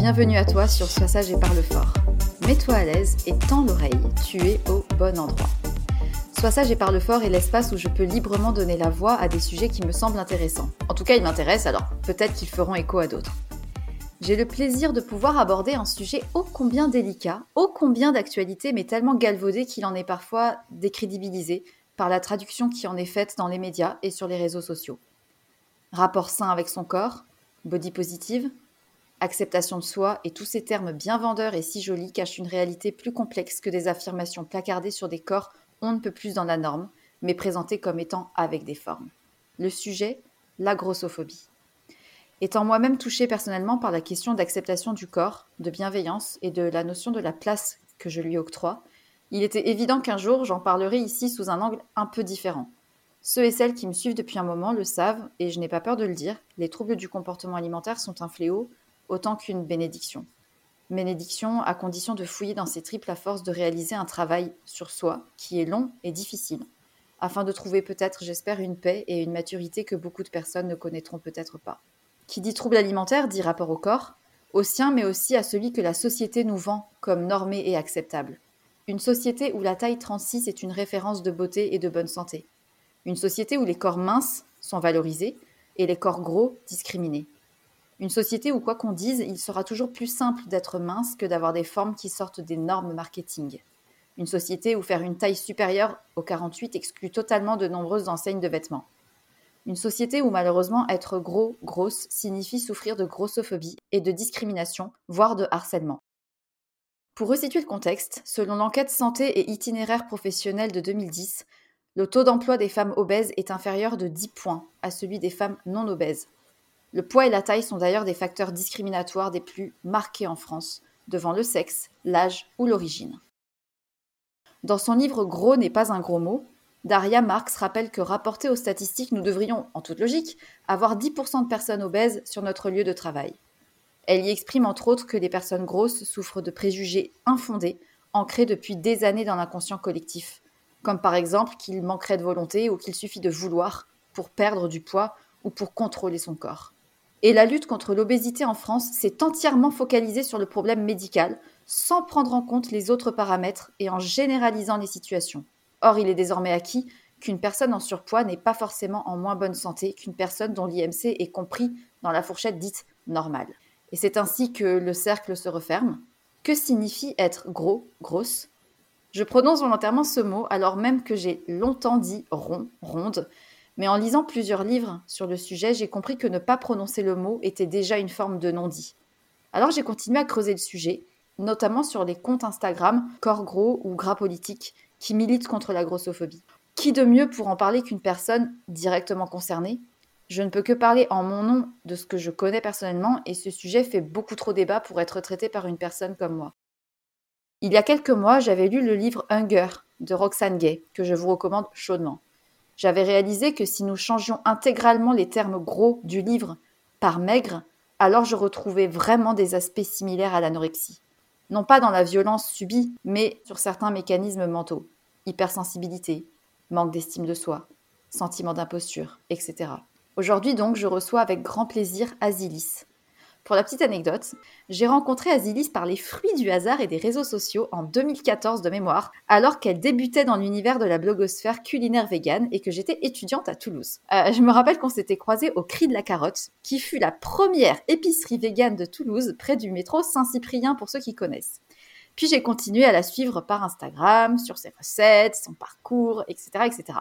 Bienvenue à toi sur Sois sage et parle fort. Mets-toi à l'aise et tends l'oreille, tu es au bon endroit. Sois sage et parle fort est l'espace où je peux librement donner la voix à des sujets qui me semblent intéressants. En tout cas, ils m'intéressent, alors peut-être qu'ils feront écho à d'autres. J'ai le plaisir de pouvoir aborder un sujet ô combien délicat, ô combien d'actualité, mais tellement galvaudé qu'il en est parfois décrédibilisé par la traduction qui en est faite dans les médias et sur les réseaux sociaux. Rapport sain avec son corps, body positive, acceptation de soi et tous ces termes bien vendeurs et si jolis cachent une réalité plus complexe que des affirmations placardées sur des corps on ne peut plus dans la norme, mais présenté comme étant avec des formes. Le sujet, la grossophobie. Étant moi-même touchée personnellement par la question d'acceptation du corps, de bienveillance et de la notion de la place que je lui octroie, il était évident qu'un jour j'en parlerai ici sous un angle un peu différent. Ceux et celles qui me suivent depuis un moment le savent, et je n'ai pas peur de le dire, les troubles du comportement alimentaire sont un fléau autant qu'une bénédiction bénédiction à condition de fouiller dans ses triples à force de réaliser un travail sur soi qui est long et difficile, afin de trouver peut-être, j'espère, une paix et une maturité que beaucoup de personnes ne connaîtront peut-être pas. Qui dit trouble alimentaire dit rapport au corps, au sien mais aussi à celui que la société nous vend comme normé et acceptable. Une société où la taille 36 est une référence de beauté et de bonne santé. Une société où les corps minces sont valorisés et les corps gros discriminés. Une société où, quoi qu'on dise, il sera toujours plus simple d'être mince que d'avoir des formes qui sortent des normes marketing. Une société où faire une taille supérieure au 48 exclut totalement de nombreuses enseignes de vêtements. Une société où malheureusement être gros, grosse signifie souffrir de grossophobie et de discrimination, voire de harcèlement. Pour resituer le contexte, selon l'enquête santé et itinéraire professionnel de 2010, le taux d'emploi des femmes obèses est inférieur de 10 points à celui des femmes non obèses. Le poids et la taille sont d'ailleurs des facteurs discriminatoires des plus marqués en France, devant le sexe, l'âge ou l'origine. Dans son livre Gros n'est pas un gros mot, Daria Marx rappelle que rapporté aux statistiques, nous devrions, en toute logique, avoir 10% de personnes obèses sur notre lieu de travail. Elle y exprime entre autres que les personnes grosses souffrent de préjugés infondés, ancrés depuis des années dans l'inconscient collectif, comme par exemple qu'il manquerait de volonté ou qu'il suffit de vouloir pour perdre du poids ou pour contrôler son corps. Et la lutte contre l'obésité en France s'est entièrement focalisée sur le problème médical, sans prendre en compte les autres paramètres et en généralisant les situations. Or, il est désormais acquis qu'une personne en surpoids n'est pas forcément en moins bonne santé qu'une personne dont l'IMC est compris dans la fourchette dite normale. Et c'est ainsi que le cercle se referme. Que signifie être gros, grosse? Je prononce volontairement ce mot alors même que j'ai longtemps dit rond, ronde, mais en lisant plusieurs livres sur le sujet, j'ai compris que ne pas prononcer le mot était déjà une forme de non-dit. Alors j'ai continué à creuser le sujet, notamment sur les comptes Instagram corps gros ou gras politique qui militent contre la grossophobie. Qui de mieux pour en parler qu'une personne directement concernée? Je ne peux que parler en mon nom de ce que je connais personnellement et ce sujet fait beaucoup trop débat pour être traité par une personne comme moi. Il y a quelques mois, j'avais lu le livre Hunger de Roxane Gay, que je vous recommande chaudement. J'avais réalisé que si nous changions intégralement les termes gros du livre par maigre, alors je retrouvais vraiment des aspects similaires à l'anorexie non pas dans la violence subie, mais sur certains mécanismes mentaux. Hypersensibilité, manque d'estime de soi, sentiment d'imposture, etc. Aujourd'hui donc, je reçois avec grand plaisir Azilis, pour la petite anecdote, j'ai rencontré Azilis par les fruits du hasard et des réseaux sociaux en 2014 de mémoire, alors qu'elle débutait dans l'univers de la blogosphère culinaire végane et que j'étais étudiante à Toulouse. Euh, je me rappelle qu'on s'était croisés au Cri de la Carotte, qui fut la première épicerie végane de Toulouse, près du métro Saint-Cyprien pour ceux qui connaissent. Puis j'ai continué à la suivre par Instagram, sur ses recettes, son parcours, etc. etc.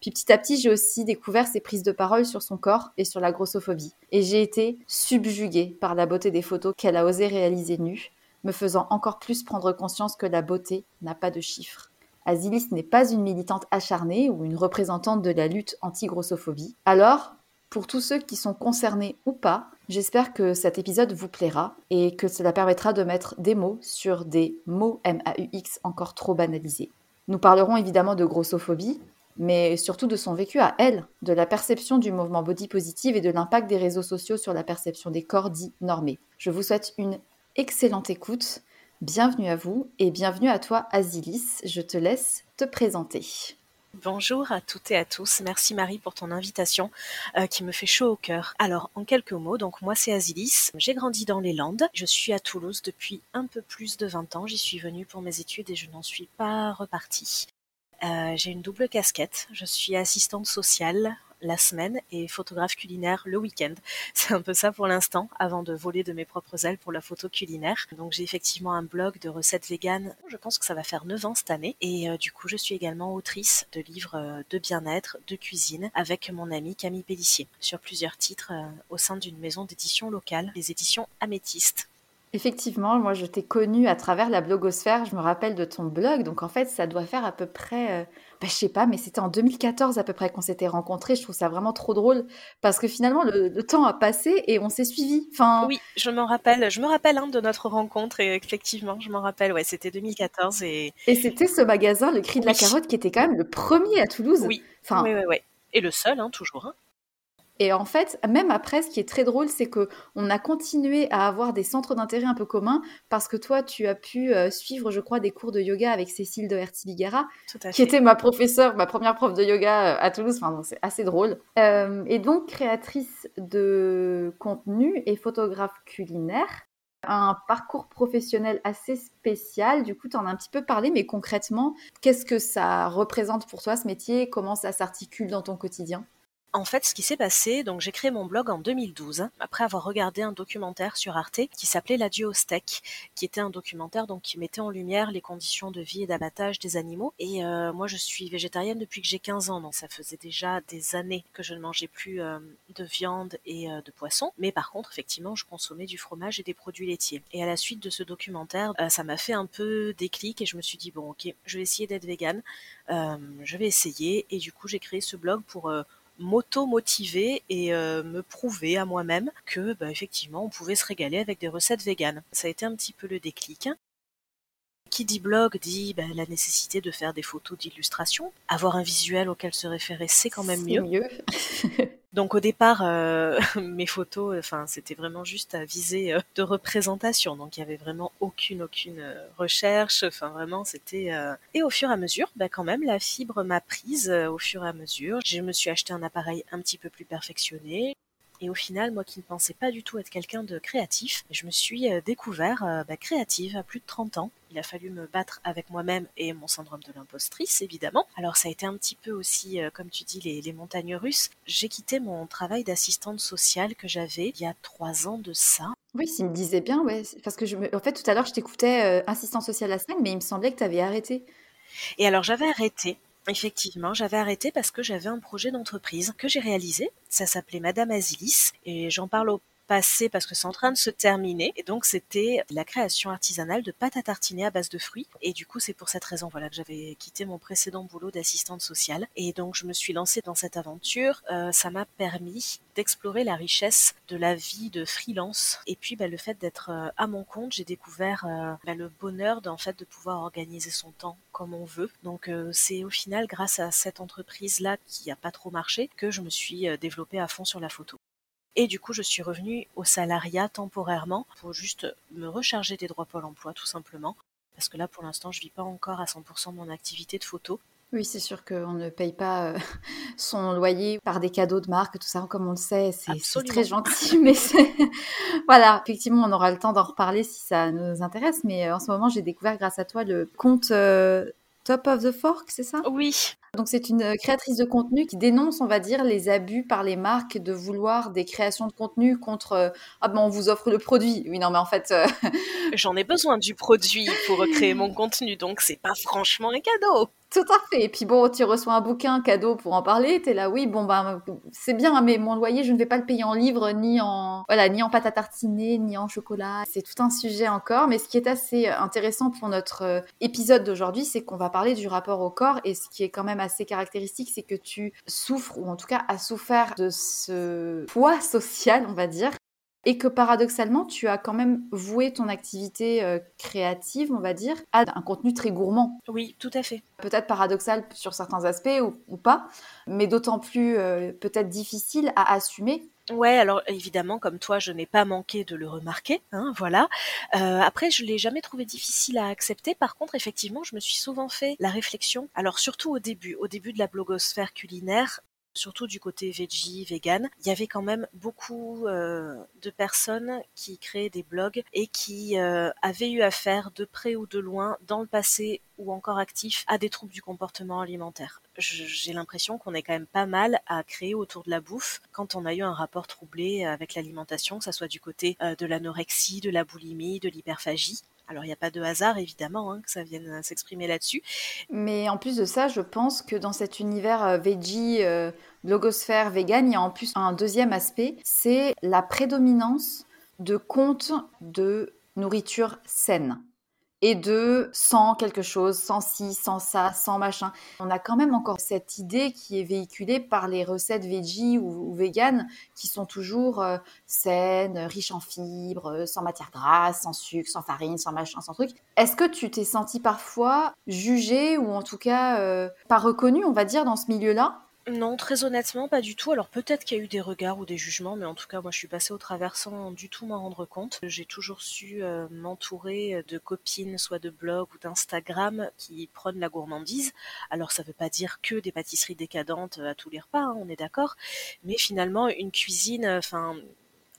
Puis petit à petit, j'ai aussi découvert ses prises de parole sur son corps et sur la grossophobie. Et j'ai été subjuguée par la beauté des photos qu'elle a osé réaliser nues, me faisant encore plus prendre conscience que la beauté n'a pas de chiffres. Azilis n'est pas une militante acharnée ou une représentante de la lutte anti-grossophobie. Alors, pour tous ceux qui sont concernés ou pas, j'espère que cet épisode vous plaira et que cela permettra de mettre des mots sur des mots MAUX encore trop banalisés. Nous parlerons évidemment de grossophobie, mais surtout de son vécu à elle, de la perception du mouvement body positive et de l'impact des réseaux sociaux sur la perception des corps dits normés. Je vous souhaite une excellente écoute. Bienvenue à vous et bienvenue à toi Azilis. Je te laisse te présenter. Bonjour à toutes et à tous. Merci Marie pour ton invitation euh, qui me fait chaud au cœur. Alors, en quelques mots, donc moi c'est Azilis. J'ai grandi dans les Landes. Je suis à Toulouse depuis un peu plus de 20 ans. J'y suis venue pour mes études et je n'en suis pas repartie. Euh, j'ai une double casquette. Je suis assistante sociale la semaine et photographe culinaire le week-end. C'est un peu ça pour l'instant, avant de voler de mes propres ailes pour la photo culinaire. Donc j'ai effectivement un blog de recettes véganes. Je pense que ça va faire 9 ans cette année. Et euh, du coup, je suis également autrice de livres euh, de bien-être, de cuisine, avec mon amie Camille Pellissier, sur plusieurs titres au sein d'une maison d'édition locale, les éditions Améthyste. Effectivement, moi je t'ai connue à travers la blogosphère, je me rappelle de ton blog, donc en fait ça doit faire à peu près, euh, bah, je sais pas, mais c'était en 2014 à peu près qu'on s'était rencontrés, je trouve ça vraiment trop drôle, parce que finalement le, temps a passé et on s'est suivis. Enfin... Oui, je m'en rappelle, je me rappelle hein, de notre rencontre et effectivement je m'en rappelle, ouais, c'était 2014 et... Et c'était ce magasin, le Cri de la Carotte, qui était quand même le premier à Toulouse. Oui, enfin... oui, oui, oui. Et le seul, hein, toujours. Hein. Et en fait, même après, ce qui est très drôle, c'est que on a continué à avoir des centres d'intérêt un peu communs parce que toi, tu as pu euh, suivre, je crois, des cours de yoga avec Cécile de Hertibigara, qui était ma professeure, ma première prof de yoga euh, à Toulouse. Enfin, c'est assez drôle. Euh, et donc, créatrice de contenu et photographe culinaire un parcours professionnel assez spécial. Du coup, tu en as un petit peu parlé, mais concrètement, qu'est-ce que ça représente pour toi ce métier? Comment ça s'articule dans ton quotidien? En fait, ce qui s'est passé, donc j'ai créé mon blog en 2012 après avoir regardé un documentaire sur Arte qui s'appelait La au steak, qui était un documentaire donc qui mettait en lumière les conditions de vie et d'abattage des animaux. Et euh, moi, je suis végétarienne depuis que j'ai 15 ans, donc ça faisait déjà des années que je ne mangeais plus euh, de viande et euh, de poisson. Mais par contre, effectivement, je consommais du fromage et des produits laitiers. Et à la suite de ce documentaire, ça m'a fait un peu déclic et je me suis dit bon, ok, je vais essayer d'être végane. je vais essayer et du coup, j'ai créé ce blog pour m'auto-motiver et euh, me prouver à moi-même que bah, effectivement on pouvait se régaler avec des recettes véganes. Ça a été un petit peu le déclic. Qui dit blog dit bah, la nécessité de faire des photos d'illustration. Avoir un visuel auquel se référer, c'est quand même mieux. mieux. Donc au départ, euh, mes photos, enfin c'était vraiment juste à viser euh, de représentation. Donc il y avait vraiment aucune aucune euh, recherche. Enfin vraiment c'était. Et au fur et à mesure, bah, quand même la fibre m'a prise. au fur et à mesure, je me suis acheté un appareil un petit peu plus perfectionné. Et au final, moi qui ne pensais pas du tout être quelqu'un de créatif, je me suis euh, découvert euh, bah, créative à plus de 30 ans. Il a fallu me battre avec moi-même et mon syndrome de l'impostrice, évidemment. Alors ça a été un petit peu aussi, euh, comme tu dis, les, montagnes russes. J'ai quitté mon travail d'assistante sociale que j'avais il y a trois ans de ça. Oui, s'il me disait bien, ouais. Parce que je en fait, tout à l'heure, je t'écoutais assistante sociale à 5, mais il me semblait que tu avais arrêté. Et alors j'avais arrêté Effectivement, j'avais arrêté parce que j'avais un projet d'entreprise que j'ai réalisé. Ça s'appelait Madame Azilis et j'en parle au passé parce que c'est en train de se terminer. Et donc, c'était la création artisanale de pâte à tartiner à base de fruits. Et du coup, c'est pour cette raison, voilà, que j'avais quitté mon précédent boulot d'assistante sociale. Et donc, je me suis lancée dans cette aventure. Euh, ça m'a permis d'explorer la richesse de la vie de freelance. Et puis, bah, le fait d'être euh, à mon compte, j'ai découvert euh, bah, le bonheur d'en fait de pouvoir organiser son temps comme on veut. Donc, c'est au final grâce à cette entreprise-là qui a pas trop marché que je me suis développée à fond sur la photo. Et du coup, je suis revenue au salariat temporairement pour juste me recharger des droits Pôle emploi, tout simplement. Parce que là, pour l'instant, je vis pas encore à 100% de mon activité de photo. Oui, c'est sûr qu'on ne paye pas euh, son loyer par des cadeaux de marque, tout ça, comme on le sait, c'est très gentil, mais voilà, effectivement, on aura le temps d'en reparler si ça nous intéresse, mais euh, en ce moment, j'ai découvert grâce à toi le compte euh, Top of the Fork, c'est ça? Oui. Donc c'est une euh, créatrice de contenu qui dénonce, on va dire, les abus par les marques de vouloir des créations de contenu contre euh, ah ben on vous offre le produit. Oui non mais en fait euh, j'en ai besoin du produit pour créer mon contenu donc c'est pas franchement un cadeau. Tout à fait. Et puis bon, tu reçois un bouquin cadeau pour en parler, t'es là, oui, bon ben c'est bien, mais mon loyer, je ne vais pas le payer en livres, ni en voilà, ni en pâte à tartiner, ni en chocolat. C'est tout un sujet encore. Mais ce qui est assez intéressant pour notre épisode d'aujourd'hui, c'est qu'on va parler du rapport au corps. Et ce qui est quand même assez caractéristique, c'est que tu souffres, ou en tout cas as souffert de ce poids social, on va dire, et que paradoxalement, tu as quand même voué ton activité euh, créative, on va dire, à un contenu très gourmand. Oui, tout à fait. Peut-être paradoxal sur certains aspects ou, pas, mais d'autant plus euh, peut-être difficile à assumer Ouais, alors évidemment, comme toi, je n'ai pas manqué de le remarquer, hein, voilà. Euh, après, je l'ai jamais trouvé difficile à accepter. Par contre, effectivement, je me suis souvent fait la réflexion. Alors surtout au début, au début de la blogosphère culinaire, surtout du côté veggie, vegan, il y avait quand même beaucoup euh, de personnes qui créaient des blogs et qui euh, avaient eu affaire de près ou de loin dans le passé ou encore actifs à des troubles du comportement alimentaire. J'ai l'impression qu'on est quand même pas mal à créer autour de la bouffe quand on a eu un rapport troublé avec l'alimentation, que ce soit du côté euh, de l'anorexie, de la boulimie, de l'hyperphagie. Alors il n'y a pas de hasard évidemment hein, que ça vienne euh, s'exprimer là-dessus. Mais en plus de ça, je pense que dans cet univers euh, veggie, euh, logosphère, vegan, il y a en plus un deuxième aspect, c'est la prédominance de comptes de nourriture saine et de sans quelque chose, sans ci, sans ça, sans machin. On a quand même encore cette idée qui est véhiculée par les recettes veggie ou, vegan qui sont toujours euh, saines, riches en fibres, sans matière grasse, sans sucre, sans farine, sans machin, sans truc. Est-ce que tu t'es senti parfois jugée ou en tout cas euh, pas reconnue, on va dire, dans ce milieu-là? Non, très honnêtement, pas du tout. Alors peut-être qu'il y a eu des regards ou des jugements, mais en tout cas, moi, je suis passée au travers sans du tout m'en rendre compte. J'ai toujours su euh, m'entourer de copines, soit de blog ou d'Instagram, qui prennent la gourmandise. Alors ça veut pas dire que des pâtisseries décadentes à tous les repas, hein, on est d'accord. Mais finalement, une cuisine, enfin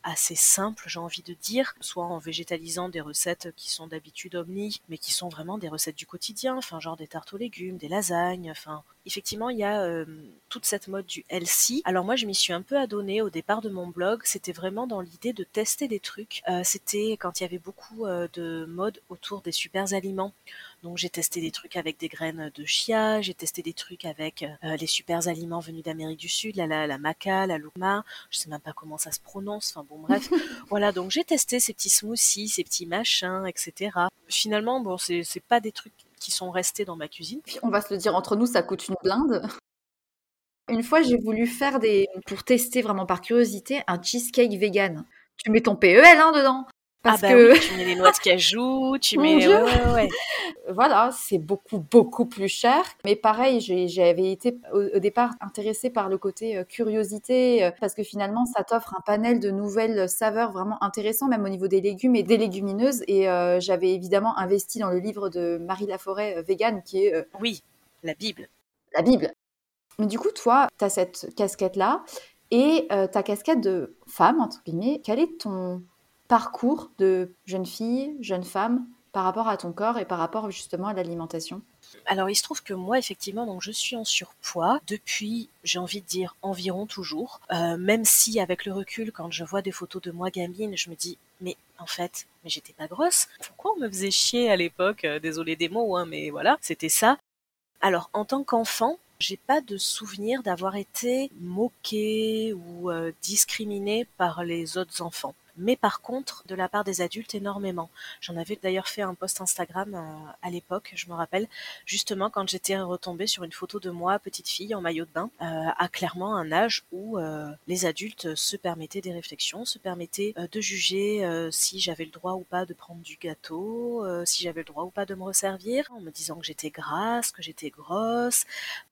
assez simple, j'ai envie de dire, soit en végétalisant des recettes qui sont d'habitude omni, mais qui sont vraiment des recettes du quotidien, enfin genre des tartes aux légumes, des lasagnes, enfin effectivement, il y a toute cette mode du healthy. Alors moi, je m'y suis un peu adonnée au départ de mon blog. C'était vraiment dans l'idée de tester des trucs. C'était quand il y avait beaucoup de mode autour des super aliments. Donc j'ai testé des trucs avec des graines de chia, j'ai testé des trucs avec les super aliments venus d'Amérique du Sud, la, la, la maca, la luma, je sais même pas comment ça se prononce, enfin bon bref. voilà, donc j'ai testé ces petits smoothies, ces petits machins, etc. Finalement, bon, c'est pas des trucs qui sont restés dans ma cuisine. on va se le dire entre nous, ça coûte une blinde. Une fois, j'ai voulu faire des, pour tester vraiment par curiosité, un cheesecake vegan. Tu mets ton PEL hein, dedans. Parce ah bah que... tu mets les noix de cajou, tu mets... Ouais, voilà, c'est beaucoup, beaucoup plus cher. Mais pareil, j'avais été au, départ intéressée par le côté euh, curiosité, euh, parce que finalement, ça t'offre un panel de nouvelles saveurs vraiment intéressants, même au niveau des légumes et des légumineuses. Et euh, j'avais évidemment investi dans le livre de Marie Laforêt, vegan, qui est... Oui, la Bible. La Bible. Mais du coup, toi, tu as cette casquette-là, et ta casquette de femme, entre guillemets, quel est ton parcours de jeune fille, jeune femme par rapport à ton corps et par rapport justement à l'alimentation alors il se trouve que moi effectivement donc je suis en surpoids. Depuis j'ai envie de dire environ toujours. Euh, même si avec le recul quand je vois des photos de moi gamine je me dis mais en fait mais j'étais pas grosse. Pourquoi on me faisait chier à l'époque? Euh, désolé des mots hein, mais voilà c'était ça. Alors en tant qu'enfant j'ai pas de souvenir d'avoir été moquée ou euh, discriminée par les autres enfants mais par contre de la part des adultes énormément. J'en avais d'ailleurs fait un post Instagram euh, à l'époque, je me rappelle, justement quand j'étais retombée sur une photo de moi, petite fille en maillot de bain, euh, à clairement un âge où euh, les adultes se permettaient des réflexions, se permettaient de juger si j'avais le droit ou pas de prendre du gâteau, si j'avais le droit ou pas de me resservir, en me disant que j'étais grasse, que j'étais grosse.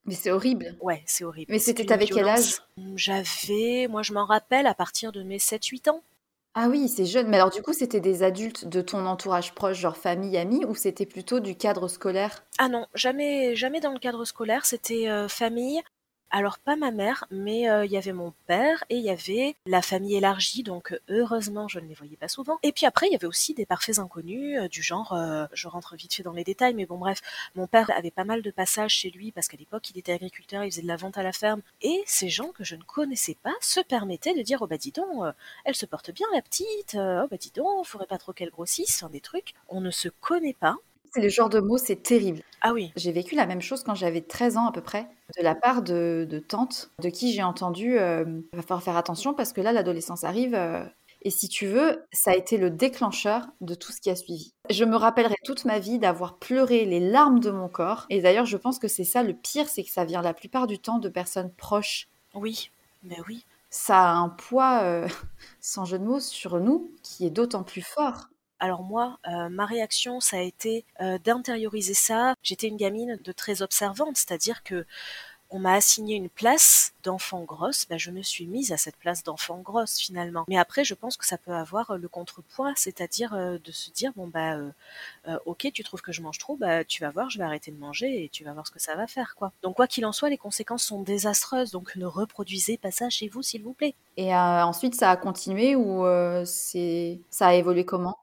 Mais c'est horrible. Ouais, c'est horrible. Mais c'était avec quel âge J'avais, moi je m'en rappelle, à partir de mes 7-8 ans. Ah oui, c'est jeune. Mais alors du coup, c'était des adultes de ton entourage proche, genre famille, amis, ou c'était plutôt du cadre scolaire? Ah non, jamais, jamais dans le cadre scolaire. C'était euh, famille. Alors pas ma mère, mais euh, il y avait mon père et il y avait la famille élargie, donc euh, heureusement je ne les voyais pas souvent. Et puis après il y avait aussi des parfaits inconnus euh, du genre, je rentre vite fait dans les détails, mais bon bref, mon père avait pas mal de passages chez lui parce qu'à l'époque il était agriculteur, il faisait de la vente à la ferme, et ces gens que je ne connaissais pas se permettaient de dire oh bah dis donc, elle se porte bien la petite, oh bah dis donc, faudrait pas trop qu'elle grossisse, des trucs. On ne se connaît pas, c'est le genre de mots, c'est terrible. Ah oui. J'ai vécu la même chose quand j'avais 13 ans à peu près, de la part de, de tantes, de qui j'ai entendu euh, va falloir faire attention parce que là, l'adolescence arrive. Euh, et si tu veux, ça a été le déclencheur de tout ce qui a suivi. Je me rappellerai toute ma vie d'avoir pleuré les larmes de mon corps. Et d'ailleurs, je pense que c'est ça le pire, c'est que ça vient la plupart du temps de personnes proches. Oui, mais oui. Ça a un poids, euh, sans jeu de mots, sur nous qui est d'autant plus fort. Alors moi, euh, ma réaction, ça a été euh, d'intérioriser ça. J'étais une gamine de très observante, c'est-à-dire que on m'a assigné une place d'enfant grosse, ben je me suis mise à cette place d'enfant grosse finalement. Mais après, je pense que ça peut avoir euh, le contrepoint, c'est-à-dire de se dire bon bah ok, tu trouves que je mange trop, bah tu vas voir, je vais arrêter de manger et tu vas voir ce que ça va faire quoi. Donc quoi qu'il en soit, les conséquences sont désastreuses, donc ne reproduisez pas ça chez vous s'il vous plaît. Et ensuite, ça a continué ou ça a évolué comment?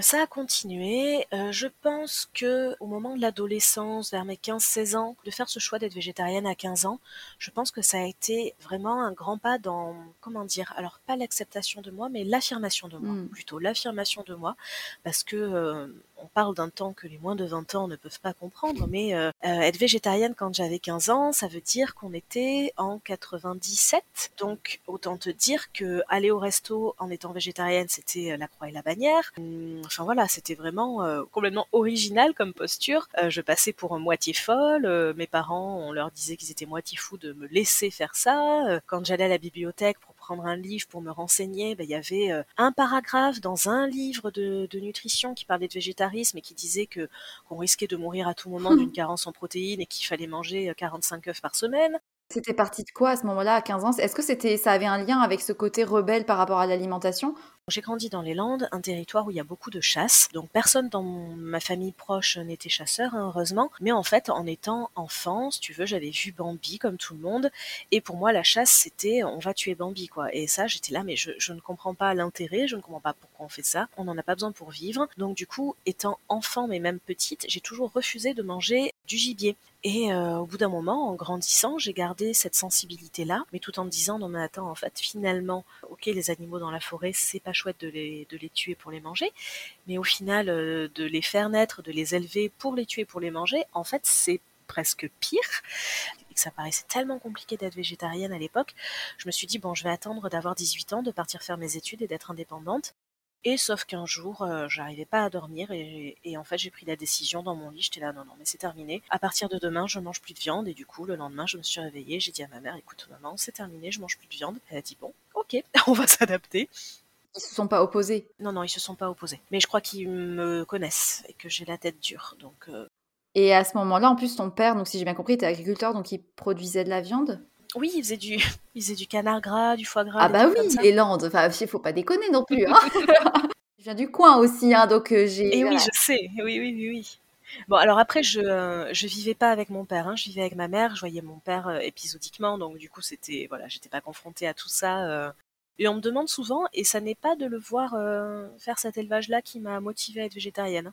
Ça a continué. Euh, je pense que au moment de l'adolescence, vers mes 15-16 ans, de faire ce choix d'être végétarienne à 15 ans, je pense que ça a été vraiment un grand pas dans, comment dire, alors pas l'acceptation de moi, mais l'affirmation de moi, mmh. plutôt l'affirmation de moi, parce que euh, on parle d'un temps que les moins de 20 ans ne peuvent pas comprendre, mais euh, euh, être végétarienne quand j'avais 15 ans, ça veut dire qu'on était en 97. Donc autant te dire que aller au resto en étant végétarienne, c'était euh, la croix et la bannière. Hum, enfin voilà, c'était vraiment complètement original comme posture. je passais pour moitié folle. mes parents, on leur disait qu'ils étaient moitié fous de me laisser faire ça. quand j'allais à la bibliothèque prendre un livre pour me renseigner, ben, il y avait un paragraphe dans un livre de, de nutrition qui parlait de végétarisme et qui disait que qu'on risquait de mourir à tout moment d'une carence en protéines et qu'il fallait manger 45 œufs par semaine. C'était parti de quoi à ce moment-là, à 15 ans? Est-ce que c'était, ça avait un lien avec ce côté rebelle par rapport à l'alimentation? J'ai grandi dans les Landes, un territoire où il y a beaucoup de chasse. Donc personne dans ma famille proche n'était chasseur, hein, heureusement. Mais en fait, en étant enfant, si tu veux, j'avais vu Bambi comme tout le monde. Et pour moi, la chasse, c'était on va tuer Bambi, quoi. Et ça, j'étais là, mais je, je ne comprends pas l'intérêt, je ne comprends pas pourquoi on fait ça. On n'en a pas besoin pour vivre. Donc du coup, étant enfant, mais même petite, j'ai toujours refusé de manger du gibier. Et euh, au bout d'un moment, en grandissant, j'ai gardé cette sensibilité-là, mais tout en me disant, non mais attends, en fait, finalement, ok, les animaux dans la forêt, c'est pas chouette de les, de les tuer pour les manger, mais au final, euh, de les faire naître, de les élever pour les tuer, pour les manger, en fait, c'est presque pire. Et que ça paraissait tellement compliqué d'être végétarienne à l'époque, je me suis dit, bon, je vais attendre d'avoir 18 ans, de partir faire mes études et d'être indépendante. Et sauf qu'un jour, euh, j'arrivais pas à dormir et, en fait, j'ai pris la décision dans mon lit. J'étais là, non, non, mais c'est terminé. À partir de demain, je mange plus de viande. Et du coup, le lendemain, je me suis réveillée. J'ai dit à ma mère, écoute, maman, c'est terminé, je mange plus de viande. Elle a dit, bon, ok, on va s'adapter. Ils se sont pas opposés Non, non, ils se sont pas opposés. Mais je crois qu'ils me connaissent et que j'ai la tête dure. Donc. Euh. Et à ce moment-là, en plus, ton père, donc si j'ai bien compris, était agriculteur, donc il produisait de la viande? Oui, il faisait du, canard gras, du foie gras. Ah bah oui, les Landes. Enfin, il faut pas déconner non plus. Hein. je viens du coin aussi, hein, donc euh, j'ai. Et oui, je sais. Oui, oui, oui, oui. Bon, alors après, je je vivais pas avec mon père. Hein. Je vivais avec ma mère. Je voyais mon père euh, épisodiquement, donc du coup, c'était voilà, j'étais pas confrontée à tout ça. Euh. Et on me demande souvent, et ça n'est pas de le voir faire cet élevage-là qui m'a motivée à être végétarienne.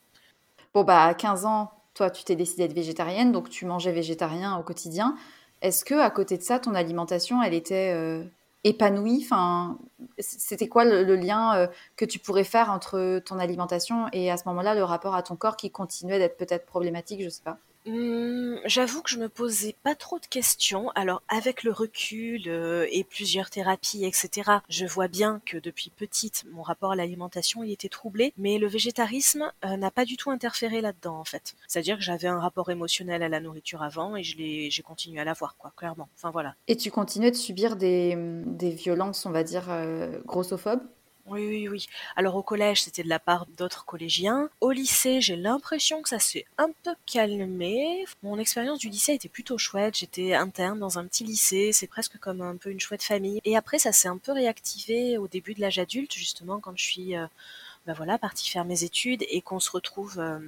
Bon bah, à 15 ans, toi, tu t'es décidée à être végétarienne, donc tu mangeais végétarien au quotidien. Est-ce que à côté de ça, ton alimentation, elle était euh, épanouie? Enfin, c'était quoi le, lien euh, que tu pourrais faire entre ton alimentation et à ce moment-là le rapport à ton corps qui continuait d'être peut-être problématique, je sais pas? Mmh, j'avoue que je me posais pas trop de questions. Alors avec le recul euh, et plusieurs thérapies, etc., je vois bien que depuis petite, mon rapport à l'alimentation il était troublé, mais le végétarisme euh, n'a pas du tout interféré là-dedans en fait. C'est-à-dire que j'avais un rapport émotionnel à la nourriture avant et j'ai continué à l'avoir quoi, clairement. Enfin voilà. Et tu continuais de subir des, des violences, on va dire, euh, grossophobes? Oui, oui, oui. Alors au collège, c'était de la part d'autres collégiens. Au lycée, j'ai l'impression que ça s'est un peu calmé. Mon expérience du lycée était plutôt chouette. J'étais interne dans un petit lycée. C'est presque comme un peu une chouette famille. Et après, ça s'est un peu réactivé au début de l'âge adulte, justement, quand je suis... Euh, bah voilà, partie faire mes études et qu'on se retrouve euh,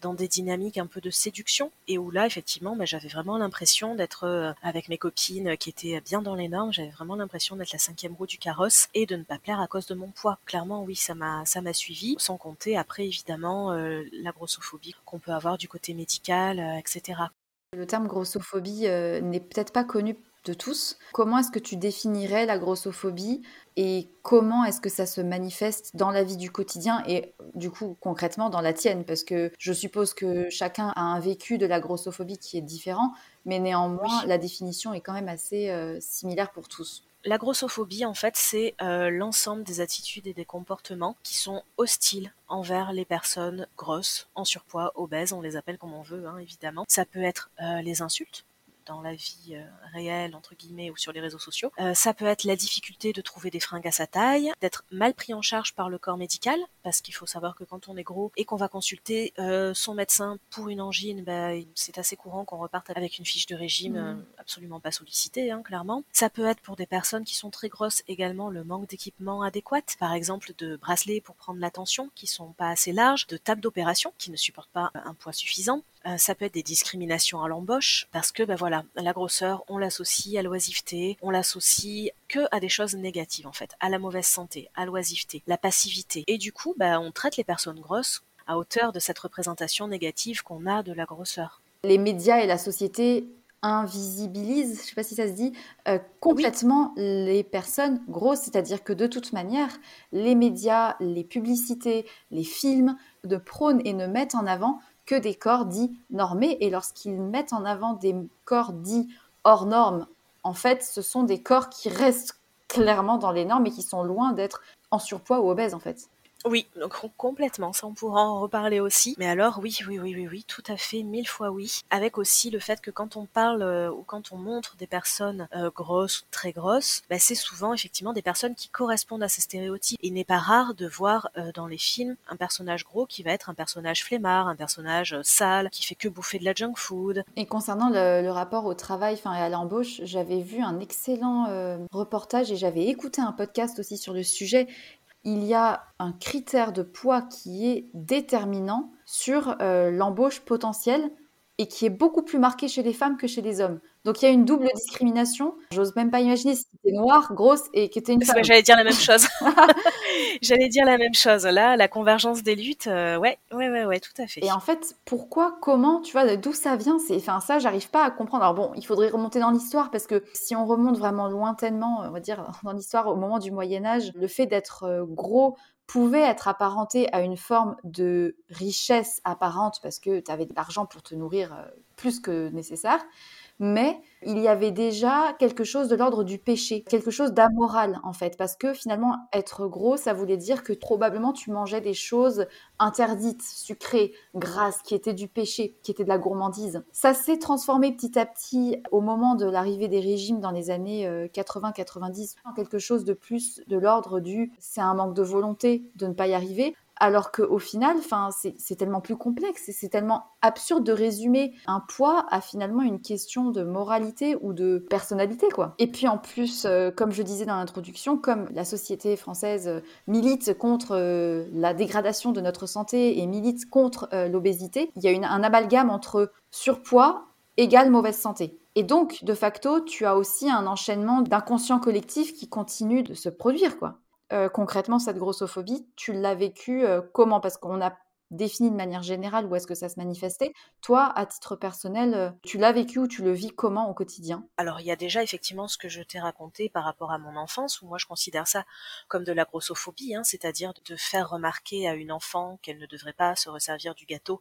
dans des dynamiques un peu de séduction et où là, effectivement, bah, j'avais vraiment l'impression d'être euh, avec mes copines qui étaient bien dans les normes. J'avais vraiment l'impression d'être la cinquième roue du carrosse et de ne pas plaire à cause de mon poids. Clairement, oui, ça m'a ça m'a suivi. Sans compter après, évidemment, euh, la grossophobie qu'on peut avoir du côté médical, etc. Le terme grossophobie n'est peut-être pas connu de tous. Comment est-ce que tu définirais la grossophobie et comment est-ce que ça se manifeste dans la vie du quotidien et du coup concrètement dans la tienne? Parce que je suppose que chacun a un vécu de la grossophobie qui est différent, mais néanmoins la définition est quand même assez euh, similaire pour tous. La grossophobie, en fait, c'est euh, l'ensemble des attitudes et des comportements qui sont hostiles envers les personnes grosses, en surpoids, obèses, on les appelle comme on veut, hein, évidemment. Ça peut être euh, les insultes, dans la vie euh, réelle, entre guillemets, ou sur les réseaux sociaux. Euh, ça peut être la difficulté de trouver des fringues à sa taille, d'être mal pris en charge par le corps médical, parce qu'il faut savoir que quand on est gros et qu'on va consulter euh, son médecin pour une angine, bah, c'est assez courant qu'on reparte avec une fiche de régime mmh. absolument pas sollicitée, hein, clairement. Ça peut être pour des personnes qui sont très grosses également le manque d'équipement adéquat, par exemple de bracelets pour prendre la tension qui sont pas assez larges, de tables d'opération qui ne supportent pas un poids suffisant. Ça peut être des discriminations à l'embauche parce que ben voilà la grosseur, on l'associe à l'oisiveté, on l'associe que à des choses négatives en fait, à la mauvaise santé, à l'oisiveté, la passivité. Et du coup, bah, on traite les personnes grosses à hauteur de cette représentation négative qu'on a de la grosseur. Les médias et la société invisibilisent, je sais pas si ça se dit, euh, complètement les personnes grosses, c'est-à-dire que de toute manière, les médias, les publicités, les films ne prônent et ne mettent en avant que des corps dits normés. Et lorsqu'ils mettent en avant des corps dits hors normes, en fait, ce sont des corps qui restent clairement dans les normes et qui sont loin d'être en surpoids ou obèses, en fait. Oui, donc complètement, ça on pourra en reparler aussi. Mais alors oui, oui, oui, oui, oui, tout à fait, mille fois oui. Avec aussi le fait que quand on parle euh, ou quand on montre des personnes euh, grosses ou très grosses, bah, c'est souvent effectivement des personnes qui correspondent à ces stéréotypes. Il n'est pas rare de voir euh, dans les films un personnage gros qui va être un personnage flemmard, un personnage sale, qui fait que bouffer de la junk food. Et concernant le, rapport au travail, enfin à l'embauche, j'avais vu un excellent reportage et j'avais écouté un podcast aussi sur le sujet il y a un critère de poids qui est déterminant sur euh, l'embauche potentielle et qui est beaucoup plus marqué chez les femmes que chez les hommes. Donc il y a une double discrimination. J'ose même pas imaginer si tu noire, grosse et que tu une femme. J'allais dire la même chose. J'allais dire la même chose. Là, la convergence des luttes, euh, ouais, ouais, ouais, ouais, tout à fait. Et en fait, pourquoi, comment, tu vois, d'où ça vient C'est, enfin, ça, j'arrive pas à comprendre. Alors bon, il faudrait remonter dans l'histoire parce que si on remonte vraiment lointainement, on va dire dans l'histoire, au moment du Moyen Âge, le fait d'être euh, gros pouvait être apparenté à une forme de richesse apparente parce que tu avais de l'argent pour te nourrir euh, plus que nécessaire mais il y avait déjà quelque chose de l'ordre du péché, quelque chose d'amoral en fait, parce que finalement être gros, ça voulait dire que probablement tu mangeais des choses interdites, sucrées, grasses, qui étaient du péché, qui étaient de la gourmandise. Ça s'est transformé petit à petit au moment de l'arrivée des régimes dans les années 80-90 euh, en quelque chose de plus de l'ordre du c'est un manque de volonté de ne pas y arriver alors qu'au final, c'est tellement plus complexe et c'est tellement absurde de résumer un poids à finalement une question de moralité ou de personnalité, quoi. Et puis en plus, euh, comme je disais dans l'introduction, comme la société française euh, milite contre euh, la dégradation de notre santé et milite contre l'obésité, il y a un amalgame entre surpoids égale mauvaise santé. Et donc, de facto, tu as aussi un enchaînement d'inconscient collectif qui continue de se produire, quoi. Euh, concrètement, cette grossophobie, tu l'as vécue euh, comment? Parce qu'on a défini de manière générale où est-ce que ça se manifestait. Toi, à titre personnel, euh, tu l'as vécu ou tu le vis comment au quotidien? Alors, il y a déjà effectivement ce que je t'ai raconté par rapport à mon enfance, où moi je considère ça comme de la grossophobie, hein, c'est-à-dire de faire remarquer à une enfant qu'elle ne devrait pas se resservir du gâteau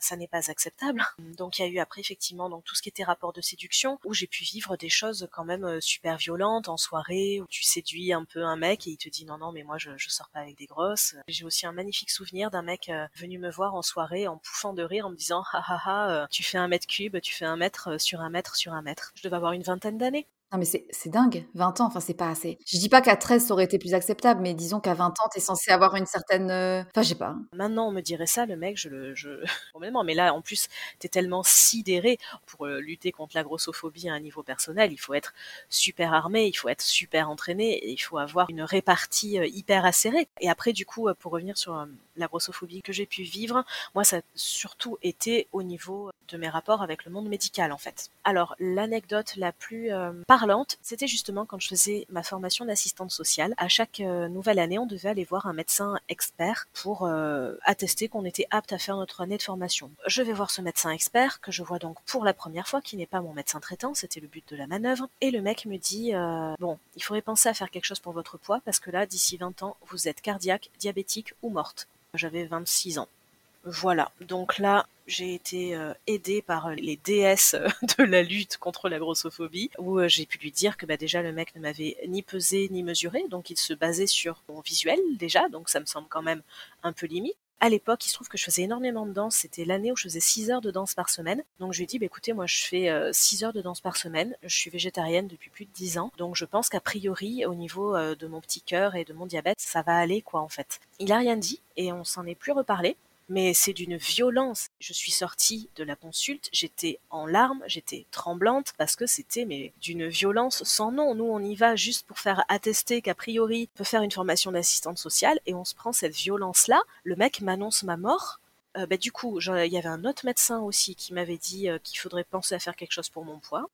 ça n'est pas acceptable. Donc il y a eu après effectivement donc tout ce qui était rapport de séduction où j'ai pu vivre des choses quand même euh, super violentes en soirée où tu séduis un peu un mec et il te dit non non mais moi je, je sors pas avec des grosses. J'ai aussi un magnifique souvenir d'un mec euh, venu me voir en soirée en pouffant de rire en me disant ha ha euh, tu fais un mètre cube, tu fais un mètre sur un mètre sur un mètre. Je devais avoir une vingtaine d'années. Non, mais c'est dingue, 20 ans, enfin, c'est pas assez. Je dis pas qu'à 13, ça aurait été plus acceptable, mais disons qu'à 20 ans, t'es censé avoir une certaine. Euh, enfin, je sais pas. Maintenant, on me dirait ça, le mec, je le. Je... Mais là, en plus, t'es tellement sidéré pour euh, lutter contre la grossophobie à un niveau personnel. Il faut être super armé, il faut être super entraîné, il faut avoir une répartie euh, hyper acérée. Et après, du coup, pour revenir sur la grossophobie que j'ai pu vivre, moi, ça a surtout été au niveau de mes rapports avec le monde médical, en fait. Alors, l'anecdote la plus parlante, c'était justement quand je faisais ma formation d'assistante sociale. À chaque euh, nouvelle année, on devait aller voir un médecin expert pour euh, attester qu'on était apte à faire notre année de formation. Je vais voir ce médecin expert que je vois donc pour la première fois, qui n'est pas mon médecin traitant, c'était le but de la manœuvre. Et le mec me dit euh, bon, il faudrait penser à faire quelque chose pour votre poids parce que là, d'ici 20 ans, vous êtes cardiaque, diabétique ou morte. J'avais 26 ans. Voilà, donc là, j'ai été euh, aidée par euh, les déesses euh, de la lutte contre la grossophobie, où j'ai pu lui dire que bah, déjà le mec ne m'avait ni pesé ni mesuré, donc il se basait sur mon visuel déjà, donc ça me semble quand même un peu limite. À l'époque, il se trouve que je faisais énormément de danse. C'était l'année où je faisais 6 heures de danse par semaine. Donc je lui ai dit, bah, écoutez, moi je fais 6 heures de danse par semaine. Je suis végétarienne depuis plus de 10 ans. Donc je pense qu'a priori, au niveau de mon petit cœur et de mon diabète, ça va aller quoi en fait. Il a rien dit et on s'en est plus reparlé mais c'est d'une violence. Je suis sortie de la consulte, j'étais en larmes, j'étais tremblante parce que c'était mais d'une violence sans nom. Nous, on y va juste pour faire attester qu'a priori on peut faire une formation d'assistante sociale et on se prend cette violence-là. Le mec m'annonce ma mort. Euh, bah, du coup, il y avait un autre médecin aussi qui m'avait dit euh, qu'il faudrait penser à faire quelque chose pour mon poids.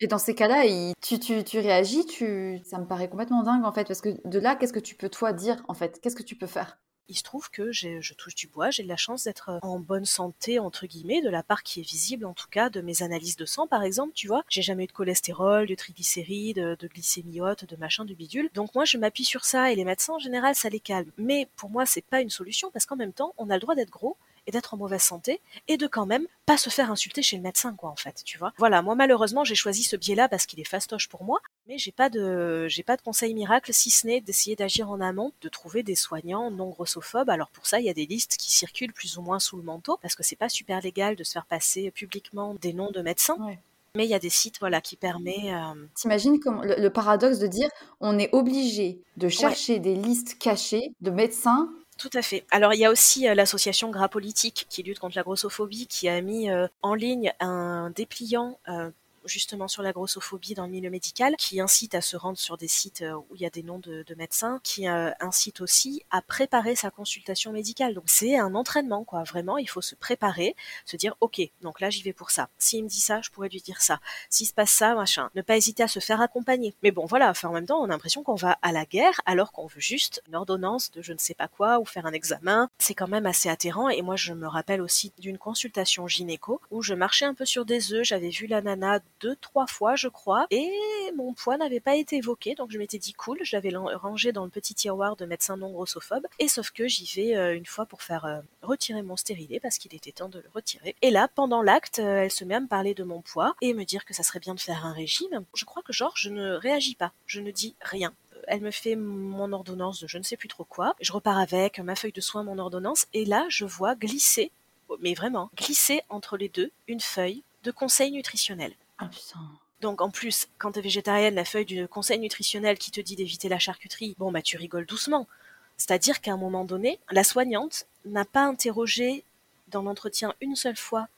Et dans ces cas-là, tu, tu, tu, réagis, tu... ça me paraît complètement dingue en fait, parce que de là, qu'est-ce que tu peux toi dire en fait? Qu'est-ce que tu peux faire? Il se trouve que je touche du bois, j'ai de la chance d'être en bonne santé, entre guillemets, de la part qui est visible en tout cas de mes analyses de sang par exemple, tu vois. J'ai jamais eu de cholestérol, de triglycérides, de glycémie haute, de machin, de bidule. Donc moi je m'appuie sur ça et les médecins en général ça les calme. Mais pour moi c'est pas une solution parce qu'en même temps on a le droit d'être gros et d'être en mauvaise santé et de quand même pas se faire insulter chez le médecin quoi en fait tu vois voilà moi malheureusement j'ai choisi ce biais là parce qu'il est fastoche pour moi mais j'ai pas de j'ai pas de conseil miracle si ce n'est d'essayer d'agir en amont de trouver des soignants non grossophobes alors pour ça il y a des listes qui circulent plus ou moins sous le manteau parce que c'est pas super légal de se faire passer publiquement des noms de médecins Mais il y a des sites voilà qui permettent. Euh... T'imagines comme le, paradoxe de dire on est obligé de chercher des listes cachées de médecins? Tout à fait. Alors il y a aussi euh, l'association Gras Politique qui lutte contre la grossophobie qui a mis euh, en ligne un dépliant justement sur la grossophobie dans le milieu médical, qui incite à se rendre sur des sites euh, où il y a des noms de, médecins, qui euh, incite aussi à préparer sa consultation médicale. Donc c'est un entraînement, quoi. Vraiment, il faut se préparer, se dire, ok, donc là j'y vais pour ça. S'il me dit ça, je pourrais lui dire ça. S'il se passe ça, machin. Ne pas hésiter à se faire accompagner. Mais bon, voilà. Enfin, en même temps, on a l'impression qu'on va à la guerre alors qu'on veut juste une ordonnance de je ne sais pas quoi ou faire un examen. C'est quand même assez atterrant. Et moi, je me rappelle aussi d'une consultation gynéco où je marchais un peu sur des œufs. J'avais vu la nana deux, trois fois, je crois, et mon poids n'avait pas été évoqué. Donc je m'étais dit cool, je l'avais rangé dans le petit tiroir de médecin non grossophobe. Et sauf que j'y vais euh, une fois pour faire euh, retirer mon stérilet parce qu'il était temps de le retirer. Et là, pendant l'acte, euh, elle se met à me parler de mon poids et me dire que ça serait bien de faire un régime. Je crois que genre, je ne réagis pas, je ne dis rien elle me fait mon ordonnance de je ne sais plus trop quoi. Je repars avec ma feuille de soins, mon ordonnance, et là, je vois glisser, mais vraiment, glisser entre les deux une feuille de conseil nutritionnel. Donc en plus, quand tu es végétarienne, la feuille du conseil nutritionnel qui te dit d'éviter la charcuterie, bon bah tu rigoles doucement. C'est-à-dire qu'à un moment donné, la soignante n'a pas interrogé dans l'entretien une seule fois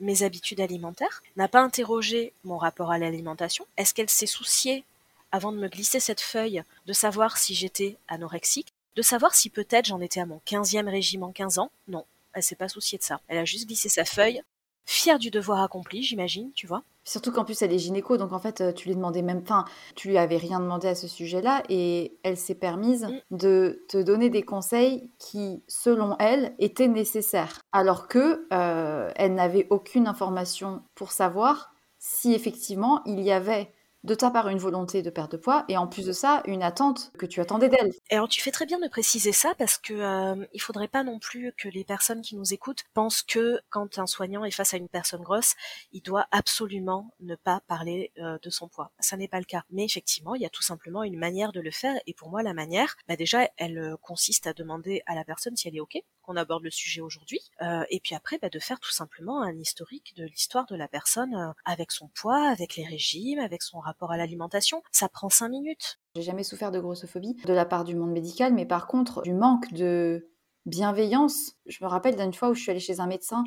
mes habitudes alimentaires, n'a pas interrogé mon rapport à l'alimentation. Est-ce qu'elle s'est souciée, avant de me glisser cette feuille, de savoir si j'étais anorexique, de savoir si peut-être j'en étais à mon 15e régime en 15 ans? Non, elle s'est pas souciée de ça. Elle a juste glissé sa feuille, fière du devoir accompli, j'imagine, tu vois. Surtout qu'en plus elle est gynéco, donc en fait euh, tu lui demandais même, enfin tu lui avais rien demandé à ce sujet-là et elle s'est permise mm. de te donner des conseils qui, selon elle, étaient nécessaires, alors que euh, elle n'avait aucune information pour savoir si effectivement il y avait de ta part une volonté de perte de poids et en plus de ça une attente que tu attendais d'elle. Alors tu fais très bien de préciser ça parce que euh, il faudrait pas non plus que les personnes qui nous écoutent pensent que quand un soignant est face à une personne grosse, il doit absolument ne pas parler euh, de son poids. Ça n'est pas le cas. Mais effectivement, il y a tout simplement une manière de le faire et pour moi la manière, bah déjà elle euh, consiste à demander à la personne si elle est ok qu'on aborde le sujet aujourd'hui euh, et puis après bah, de faire tout simplement un historique de l'histoire de la personne euh, avec son poids, avec les régimes, avec son rapport à l'alimentation. Ça prend cinq minutes. J'ai jamais souffert de grossophobie de la part du monde médical, mais par contre, du manque de bienveillance. Je me rappelle d'une fois où je suis allée chez un médecin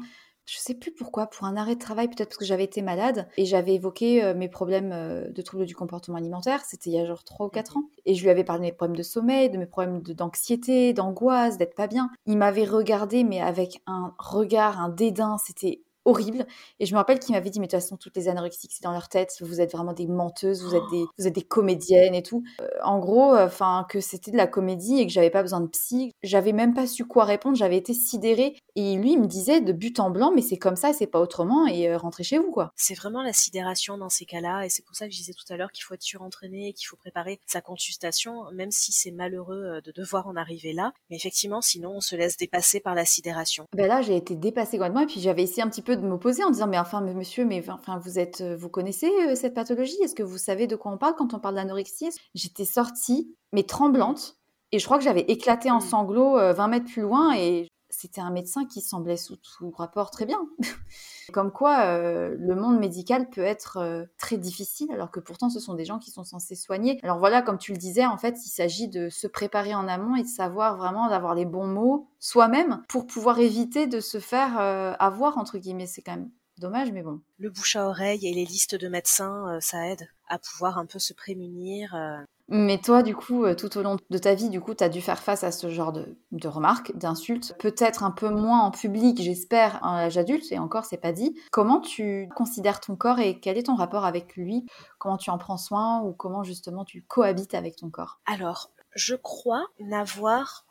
je sais plus pourquoi, pour un arrêt de travail, peut-être parce que j'avais été malade et j'avais évoqué euh, mes problèmes euh, de troubles du comportement alimentaire. C'était il y a genre 3 ou 4 ans. Et je lui avais parlé de mes problèmes de sommeil, de mes problèmes d'anxiété, d'angoisse, d'être pas bien. Il m'avait regardé, mais avec un regard, un dédain. C'était horrible. Et je me rappelle qu'il m'avait dit, mais de toute façon, toutes les anorexiques, c'est dans leur tête. Vous êtes vraiment des menteuses, vous êtes des, vous êtes des comédiennes et tout. Euh, en gros, enfin, que c'était de la comédie et que j'avais pas besoin de psy. J'avais même pas su quoi répondre. J'avais été sidérée. Et lui, il me disait de but en blanc, mais c'est comme ça, c'est pas autrement. Et euh, rentrez chez vous, quoi. C'est vraiment la sidération dans ces cas-là. Et c'est pour ça que je disais tout à l'heure qu'il faut être surentraîné, qu'il faut préparer sa consultation, même si c'est malheureux euh, de devoir en arriver là. Mais effectivement, sinon, on se laisse dépasser par la sidération. Ben là, j'ai été dépassée complètement. Et puis j'avais essayé un petit peu de m'opposer en disant mais enfin monsieur mais enfin vous êtes euh, vous connaissez euh, cette pathologie? Est-ce que vous savez de quoi on parle quand on parle d'anorexie? J'étais sortie mais tremblante et je crois que j'avais éclaté en mmh. sanglots 20 euh, mètres plus loin et c'était un médecin qui semblait sous tout rapport très bien. Comme quoi, euh, le monde médical peut être euh, très difficile, alors que pourtant, ce sont des gens qui sont censés soigner. Alors voilà, comme tu le disais, en fait, il s'agit de se préparer en amont et de savoir vraiment d'avoir les bons mots soi-même pour pouvoir éviter de se faire euh, avoir, entre guillemets. C'est quand même dommage, mais bon. Le bouche à oreille et les listes de médecins, ça aide à pouvoir un peu se prémunir. Mais toi, du coup, euh, tout au long de ta vie, du coup, tu as dû faire face à ce genre de, remarques, d'insultes, peut-être un peu moins en public, j'espère, à l'âge adulte, et encore, c'est pas dit. Comment tu considères ton corps et quel est ton rapport avec lui? Comment tu en prends soin ou comment justement tu cohabites avec ton corps? Alors, je crois n'avoir,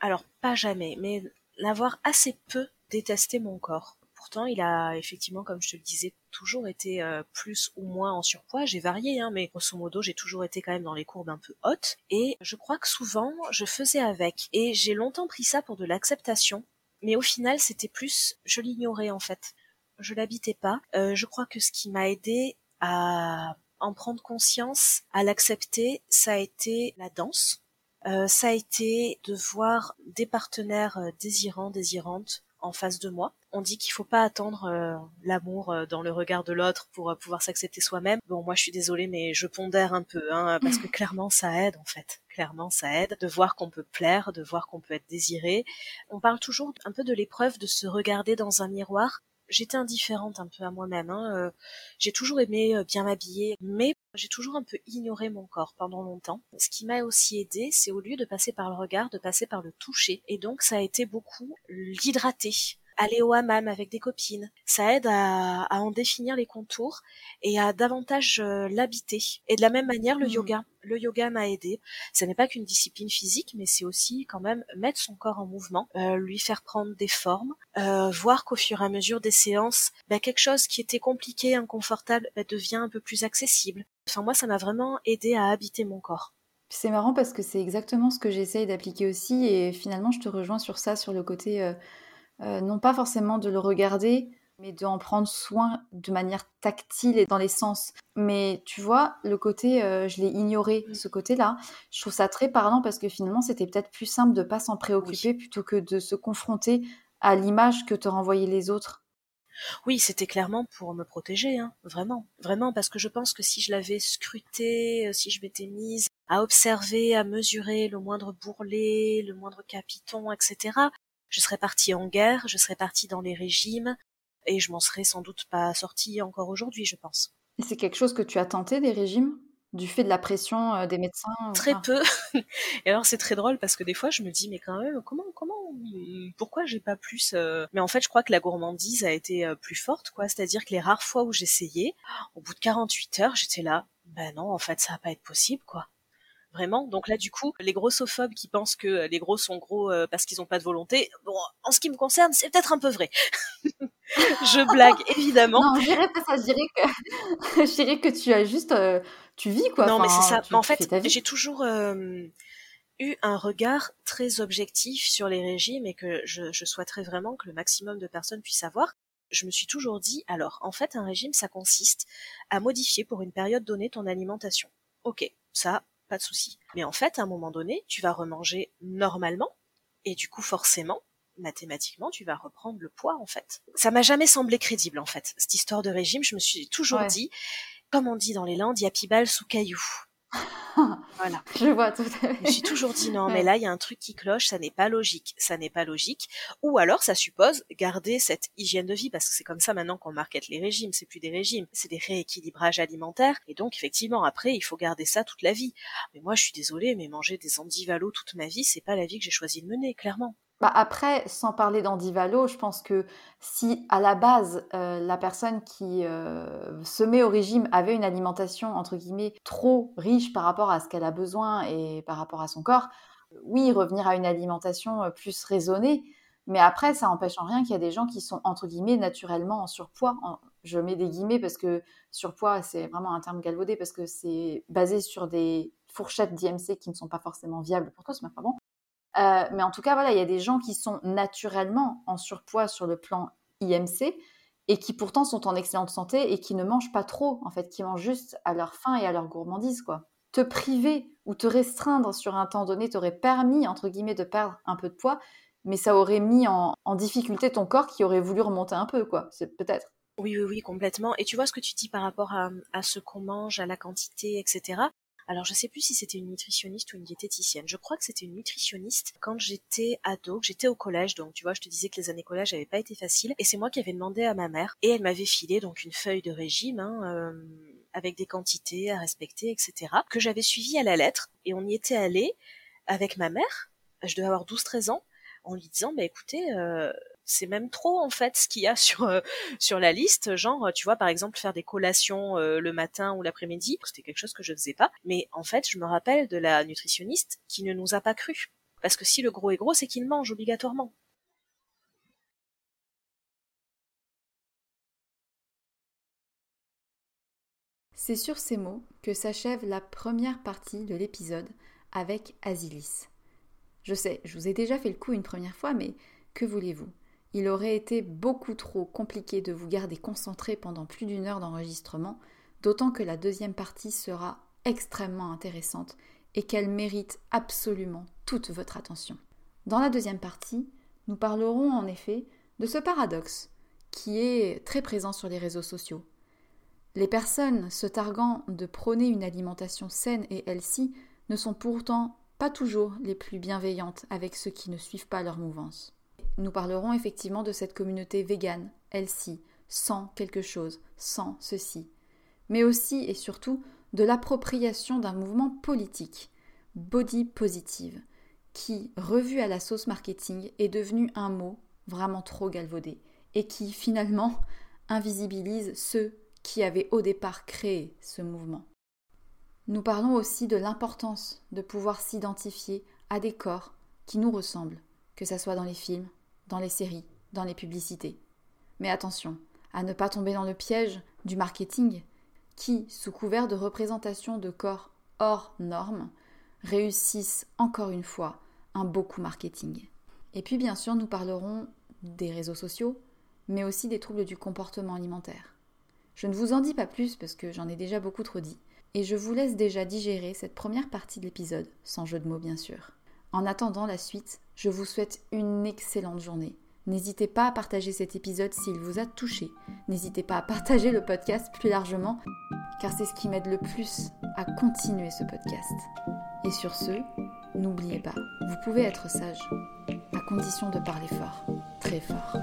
alors pas jamais, mais n'avoir assez peu détesté mon corps. Pourtant, il a effectivement, comme je te le disais, toujours été euh, plus ou moins en surpoids. J'ai varié, hein, mais grosso modo, j'ai toujours été quand même dans les courbes un peu hautes. Et je crois que souvent, je faisais avec. Et j'ai longtemps pris ça pour de l'acceptation. Mais au final, c'était plus, je l'ignorais en fait. Je l'habitais pas. Euh, je crois que ce qui m'a aidé à en prendre conscience, à l'accepter, ça a été la danse. Euh, ça a été de voir des partenaires désirants, désirantes en face de moi. On dit qu'il faut pas attendre euh, l'amour euh, dans le regard de l'autre pour euh, pouvoir s'accepter soi-même. Bon, moi je suis désolée, mais je pondère un peu, hein, parce que clairement ça aide en fait. Clairement ça aide de voir qu'on peut plaire, de voir qu'on peut être désiré. On parle toujours un peu de l'épreuve de se regarder dans un miroir j'étais indifférente un peu à moi-même. Hein, euh, j'ai toujours aimé euh, bien m'habiller, mais j'ai toujours un peu ignoré mon corps pendant longtemps. Ce qui m'a aussi aidé, c'est au lieu de passer par le regard, de passer par le toucher. Et donc ça a été beaucoup l'hydrater aller au hammam avec des copines. Ça aide à, en définir les contours et à davantage euh, l'habiter. Et de la même manière, le mmh. yoga. Le yoga m'a aidé. Ce n'est pas qu'une discipline physique, mais c'est aussi quand même mettre son corps en mouvement, euh, lui faire prendre des formes, euh, voir qu'au fur et à mesure des séances, bah, quelque chose qui était compliqué, inconfortable, bah, devient un peu plus accessible. Enfin, moi, ça m'a vraiment aidé à habiter mon corps. C'est marrant parce que c'est exactement ce que j'essaye d'appliquer aussi et finalement je te rejoins sur ça, sur le côté euh, non pas forcément de le regarder, mais d'en prendre soin de manière tactile et dans les sens. Mais tu vois, le côté, euh, je l'ai ignoré, ce côté-là, je trouve ça très parlant parce que finalement, c'était peut-être plus simple de pas s'en préoccuper plutôt que de se confronter à l'image que te renvoyaient les autres. Oui, c'était clairement pour me protéger, hein, vraiment, vraiment, parce que je pense que si je l'avais scruté, euh, si je m'étais mise à observer, à mesurer le moindre bourrelet, le moindre capiton, etc., je serais partie en guerre, je serais partie dans les régimes, et je m'en serais sans doute pas sortie encore aujourd'hui, je pense. c'est quelque chose que tu as tenté, des régimes? Du fait de la pression euh, des médecins Très peu. Et alors c'est très drôle parce que des fois je me dis mais quand même comment comment pourquoi j'ai pas plus euh, Mais en fait je crois que la gourmandise a été euh, plus forte quoi. C'est-à-dire que les rares fois où j'essayais, au bout de 48 heures j'étais là. Ben non en fait ça va pas être possible quoi vraiment. Donc là, du coup, les grossophobes qui pensent que les gros sont gros euh, parce qu'ils n'ont pas de volonté, bon, en ce qui me concerne, c'est peut-être un peu vrai. je blague, évidemment. Non, je dirais pas ça. Je dirais que, je dirais que tu as juste, euh, tu vis quoi. Non, mais c'est ça. en fait, j'ai toujours euh, eu un regard très objectif sur les régimes et que je, je souhaiterais vraiment que le maximum de personnes puissent savoir je me suis toujours dit, alors, en fait, un régime, ça consiste à modifier pour une période donnée ton alimentation. Ok, ça, pas de souci. Mais en fait, à un moment donné, tu vas remanger normalement, et du coup, forcément, mathématiquement, tu vas reprendre le poids, en fait. Ça m'a jamais semblé crédible, en fait. Cette histoire de régime, je me suis toujours dit, comme on dit dans les Landes, il y a pibal sous caillou. Voilà. Je vois tout à fait. Je me suis toujours dit non, mais là il y a un truc qui cloche, ça n'est pas logique, ça n'est pas logique. Ou alors ça suppose garder cette hygiène de vie parce que c'est comme ça maintenant qu'on market les régimes, c'est plus des régimes, c'est des rééquilibrages alimentaires et donc effectivement après il faut garder ça toute la vie. Mais moi je suis désolée, mais manger des andivalos toute ma vie, c'est pas la vie que j'ai choisi de mener, clairement. Bah après, sans parler d'Andivalo, je pense que si à la base, euh, la personne qui euh, se met au régime avait une alimentation, entre guillemets, trop riche par rapport à ce qu'elle a besoin et par rapport à son corps, oui, revenir à une alimentation euh, plus raisonnée. Mais après, ça n'empêche en rien qu'il y a des gens qui sont, entre guillemets, naturellement en surpoids. je mets des guillemets parce que surpoids, c'est vraiment un terme galvaudé parce que c'est basé sur des fourchettes d'IMC qui ne sont pas forcément viables pour toi, c'est pas bon. Euh, mais en tout cas, voilà, il y a des gens qui sont naturellement en surpoids sur le plan IMC et qui pourtant sont en excellente santé et qui ne mangent pas trop, en fait, qui mangent juste à leur faim et à leur gourmandise, quoi. Te priver ou te restreindre sur un temps donné t'aurait permis, entre guillemets, de perdre un peu de poids, mais ça aurait mis en, difficulté ton corps qui aurait voulu remonter un peu, quoi. Peut-être. Oui, oui, oui, complètement. Et tu vois ce que tu dis par rapport à ce qu'on mange, à la quantité, etc. Alors je sais plus si c'était une nutritionniste ou une diététicienne. Je crois que c'était une nutritionniste quand j'étais ado, que j'étais au collège. Donc tu vois, je te disais que les années collège n'avaient pas été faciles. Et c'est moi qui avais demandé à ma mère et elle m'avait filé donc une feuille de régime hein, euh, avec des quantités à respecter, etc. Que j'avais suivi à la lettre. Et on y était allé avec ma mère. Je devais avoir 12-13 ans en lui disant bah écoutez euh, c'est même trop en fait ce qu'il y a sur euh, sur la liste. Genre tu vois par exemple faire des collations euh, le matin ou l'après-midi c'était quelque chose que je faisais pas. Mais en fait je me rappelle de la nutritionniste qui ne nous a pas cru. Parce que si le gros est gros c'est qu'il mange obligatoirement. C'est sur ces mots que s'achève la première partie de l'épisode avec Asilis. Je sais, je vous ai déjà fait le coup une première fois, mais que voulez-vous? Il aurait été beaucoup trop compliqué de vous garder concentré pendant plus d'une heure d'enregistrement, d'autant que la deuxième partie sera extrêmement intéressante et qu'elle mérite absolument toute votre attention. Dans la deuxième partie, nous parlerons en effet de ce paradoxe qui est très présent sur les réseaux sociaux. Les personnes se targuant de prôner une alimentation saine et healthy ne sont pourtant pas toujours les plus bienveillantes avec ceux qui ne suivent pas leur mouvance. Nous parlerons effectivement de cette communauté végane, elle-ci, sans quelque chose, sans ceci. Mais aussi et surtout de l'appropriation d'un mouvement politique, body positive, qui, revu à la sauce marketing, est devenu un mot vraiment trop galvaudé et qui finalement invisibilise ceux qui avaient au départ créé ce mouvement. Nous parlons aussi de l'importance de pouvoir s'identifier à des corps qui nous ressemblent, que ce soit dans les films, dans les séries, dans les publicités. Mais attention à ne pas tomber dans le piège du marketing qui, sous couvert de représentation de corps hors normes, réussissent encore une fois un beau coup marketing. Et puis bien sûr, nous parlerons des réseaux sociaux, mais aussi des troubles du comportement alimentaire. Je ne vous en dis pas plus parce que j'en ai déjà beaucoup trop dit, et je vous laisse déjà digérer cette première partie de l'épisode, sans jeu de mots bien sûr. En attendant la suite, je vous souhaite une excellente journée. N'hésitez pas à partager cet épisode s'il vous a touché. N'hésitez pas à partager le podcast plus largement, car c'est ce qui m'aide le plus à continuer ce podcast. Et sur ce, n'oubliez pas, vous pouvez être sage, à condition de parler fort, très fort.